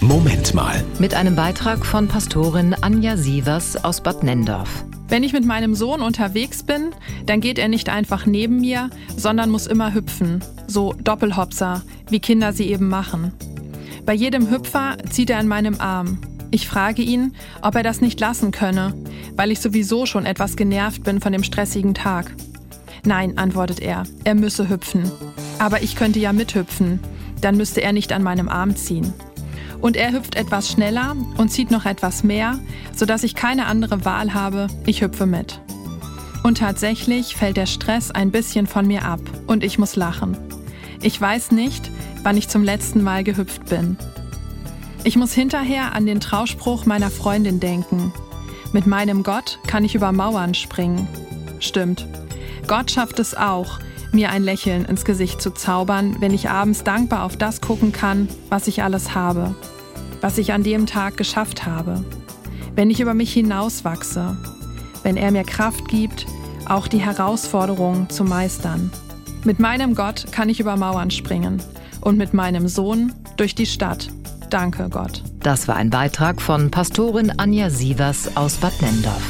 Moment mal. Mit einem Beitrag von Pastorin Anja Sievers aus Bad Nendorf. Wenn ich mit meinem Sohn unterwegs bin, dann geht er nicht einfach neben mir, sondern muss immer hüpfen. So Doppelhopser, wie Kinder sie eben machen. Bei jedem Hüpfer zieht er an meinem Arm. Ich frage ihn, ob er das nicht lassen könne, weil ich sowieso schon etwas genervt bin von dem stressigen Tag. Nein, antwortet er, er müsse hüpfen. Aber ich könnte ja mithüpfen, dann müsste er nicht an meinem Arm ziehen. Und er hüpft etwas schneller und zieht noch etwas mehr, sodass ich keine andere Wahl habe, ich hüpfe mit. Und tatsächlich fällt der Stress ein bisschen von mir ab und ich muss lachen. Ich weiß nicht, wann ich zum letzten Mal gehüpft bin. Ich muss hinterher an den Trauspruch meiner Freundin denken. Mit meinem Gott kann ich über Mauern springen. Stimmt. Gott schafft es auch, mir ein Lächeln ins Gesicht zu zaubern, wenn ich abends dankbar auf das gucken kann, was ich alles habe, was ich an dem Tag geschafft habe, wenn ich über mich hinauswachse, wenn er mir Kraft gibt, auch die Herausforderungen zu meistern. Mit meinem Gott kann ich über Mauern springen und mit meinem Sohn durch die Stadt. Danke, Gott. Das war ein Beitrag von Pastorin Anja Sievers aus Bad Nendorf.